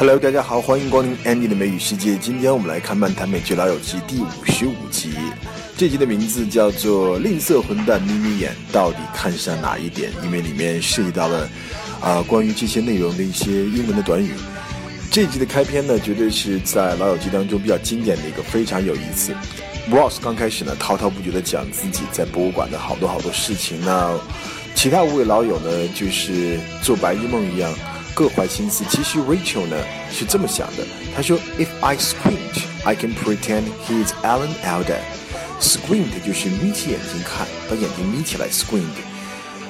Hello，大家好，欢迎光临 Andy 的美语世界。今天我们来看《漫谈美剧老友记》第五十五集。这集的名字叫做“吝啬混蛋眯眯眼”，到底看上哪一点？因为里面涉及到了啊关于这些内容的一些英文的短语。这集的开篇呢，绝对是在老友记当中比较经典的一个，非常有意思。Ross 刚开始呢，滔滔不绝地讲自己在博物馆的好多好多事情。那其他五位老友呢，就是做白日梦一样。各怀心思。其实 Rachel 呢是这么想的，她说：“If I squint, I can pretend he is Alan Alda。Squint 就是眯起眼睛看，把眼睛眯起来。Squint。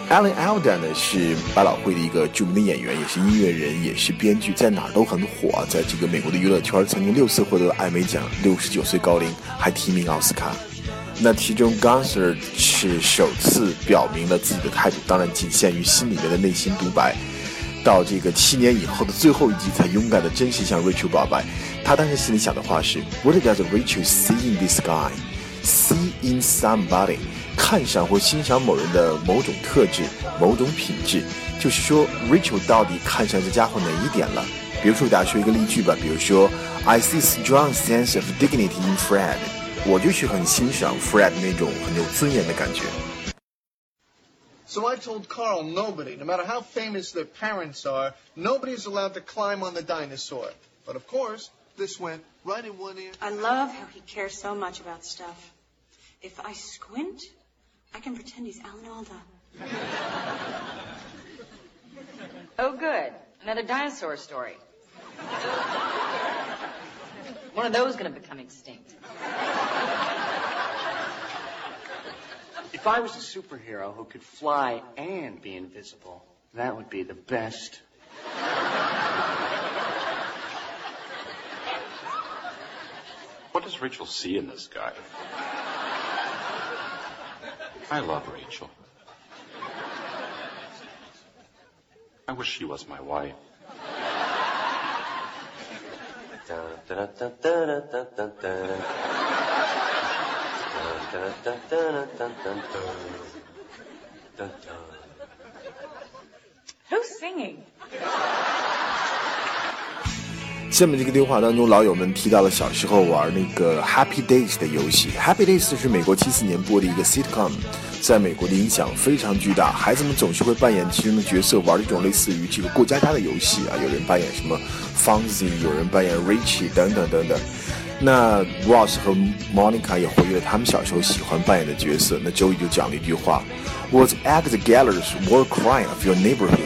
Alan Alda 呢是百老汇的一个著名的演员，也是音乐人，也是编剧，在哪儿都很火。在这个美国的娱乐圈，曾经六次获得了艾美奖，六十九岁高龄还提名奥斯卡。那其中 Gunser 是首次表明了自己的态度，当然仅限于心里面的内心独白。到这个七年以后的最后一集，才勇敢的真实向 Rachel 表白。他当时心里想的话是：What does Rachel see in this guy? See in somebody？看上或欣赏某人的某种特质、某种品质。就是说，Rachel 到底看上这家伙哪一点了？比如说，给大家说一个例句吧。比如说，I see strong sense of dignity in Fred。我就是很欣赏 Fred 那种很有尊严的感觉。So I told Carl nobody, no matter how famous their parents are, nobody's allowed to climb on the dinosaur. But of course, this went right in one ear. I love how he cares so much about stuff. If I squint, I can pretend he's Alan Alda. oh, good. Another dinosaur story. One of those going to become extinct. If I was a superhero who could fly and be invisible, that would be the best. What does Rachel see in this guy? I love Rachel. I wish she was my wife. Da, da, da, Who's singing? 下面这个对话当中，老友们提到了小时候玩那个 Happy Days 的游戏。Happy Days 是美国七四年播的一个 sitcom，在美国的影响非常巨大。孩子们总是会扮演其中的角色，玩一种类似于这个过家家的游戏啊。有人扮演什么 Fonzie，有人扮演 Richie 等等等等。那 Ross 和 Monica 也回忆了他们小时候喜欢扮演的角色。那 Joey 就讲了一句话：“Was at the gallows war cry of your neighborhood？”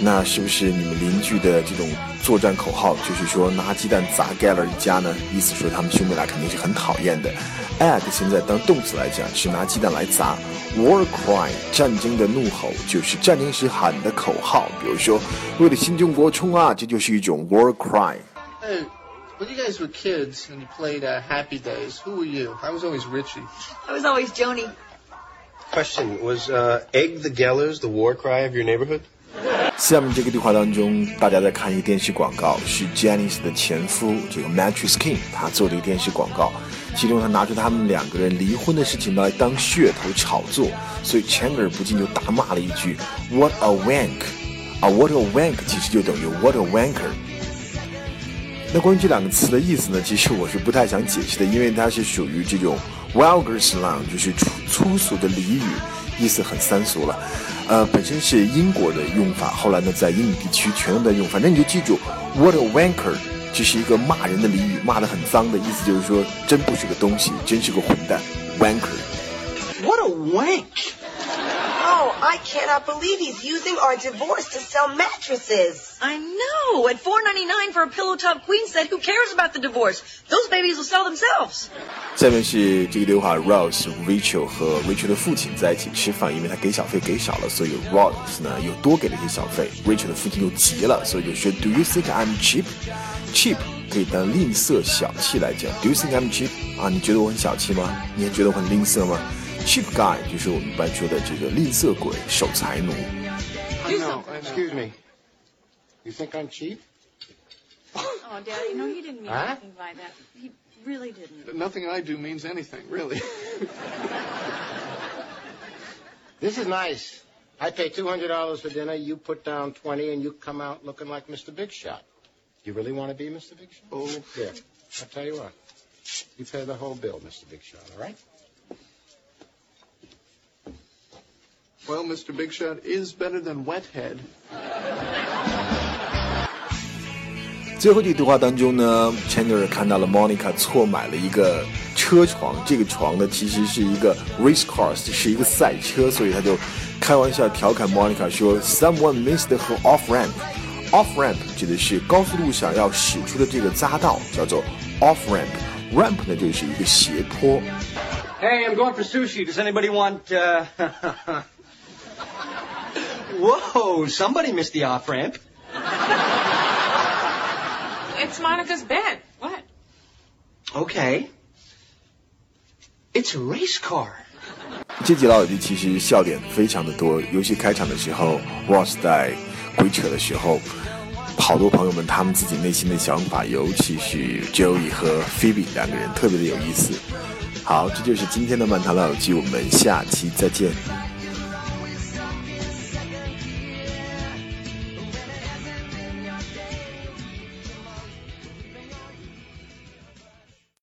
那是不是你们邻居的这种作战口号？就是说拿鸡蛋砸 Galler 一家呢？意思说他们兄妹俩肯定是很讨厌的。At 现在当动词来讲是拿鸡蛋来砸。War cry 战争的怒吼就是战争时喊的口号。比如说为了新中国冲啊，这就是一种 war cry。嗯 When you guys were kids and you played uh, Happy Days, who were you? I was always Richie. I was always Joni. Question Was uh, Egg the Gellers the war cry of your neighborhood? 下面这个对话当中，大家在看一个电视广告，是 Janice 的前夫这个 Mattress King 他做的一个电视广告，其中他拿出他们两个人离婚的事情来当噱头炒作，所以 Chandler 不禁就大骂了一句 What a wank！啊，What a wank 其实就等于 What a wanker。 那关于这两个词的意思呢？其实我是不太想解释的，因为它是属于这种 vulgar slang，就是粗粗俗的俚语，意思很三俗了。呃，本身是英国的用法，后来呢在英语地区全都在用。反正你就记住，what a wanker，这是一个骂人的俚语，骂得很脏的意思，就是说真不是个东西，真是个混蛋，wanker。What a wank wank！I cannot believe he's using our divorce to sell mattresses. I know. At four ninety nine for a pillow top queen set, who cares about the divorce? Those babies will sell themselves. 下面是这个对话，Rose、Rachel 和 Rachel 的父亲在一起吃饭，因为他给小费给少了，所以 Rose 呢又多给了一些小费。Rachel 的父亲又急了，所以就说：“Do you think I'm cheap? Cheap 可以当吝啬、小气来讲。Do you think I'm cheap？啊，你觉得我很小气吗？你也觉得我很吝啬吗？” cheap guy 就是我们一般说的这个吝啬鬼、守财奴。No, excuse me. You think I'm cheap? Oh, Daddy, no, he didn't mean huh? anything by that. He really didn't. Nothing I do means anything, really. this is nice. I pay $200 for dinner, you put down 20 and you come out looking like Mr. Big Shot. You really want to be Mr. Big Shot? Oh. Here, I'll tell you what. You pay the whole bill, Mr. Big Shot, all right? Well, Mr. Big Shot is better than Wethead. 最后这个对话当中呢，Chandler 看到了 Monica 错买了一个车床，这个床呢其实是一个 race car，是一个赛车，所以他就开玩笑调侃 Monica 说，Someone missed her off ramp。off ramp 指的是高速路上要驶出的这个匝道，叫做 off ramp。ramp 呢就是一个斜坡。 Hey, I'm going for sushi. Does anybody want, uh... Whoa, somebody missed the off ramp. It's Monica's bed. What? Okay. It's a race car. 这集老友记其实笑点非常的多，尤其开场的时候，Ross 在鬼扯的时候，好多朋友们他们自己内心的想法，尤其是 Joey 和 Phoebe 两个人特别的有意思。好，这就是今天的漫谈老友记，我们下期再见。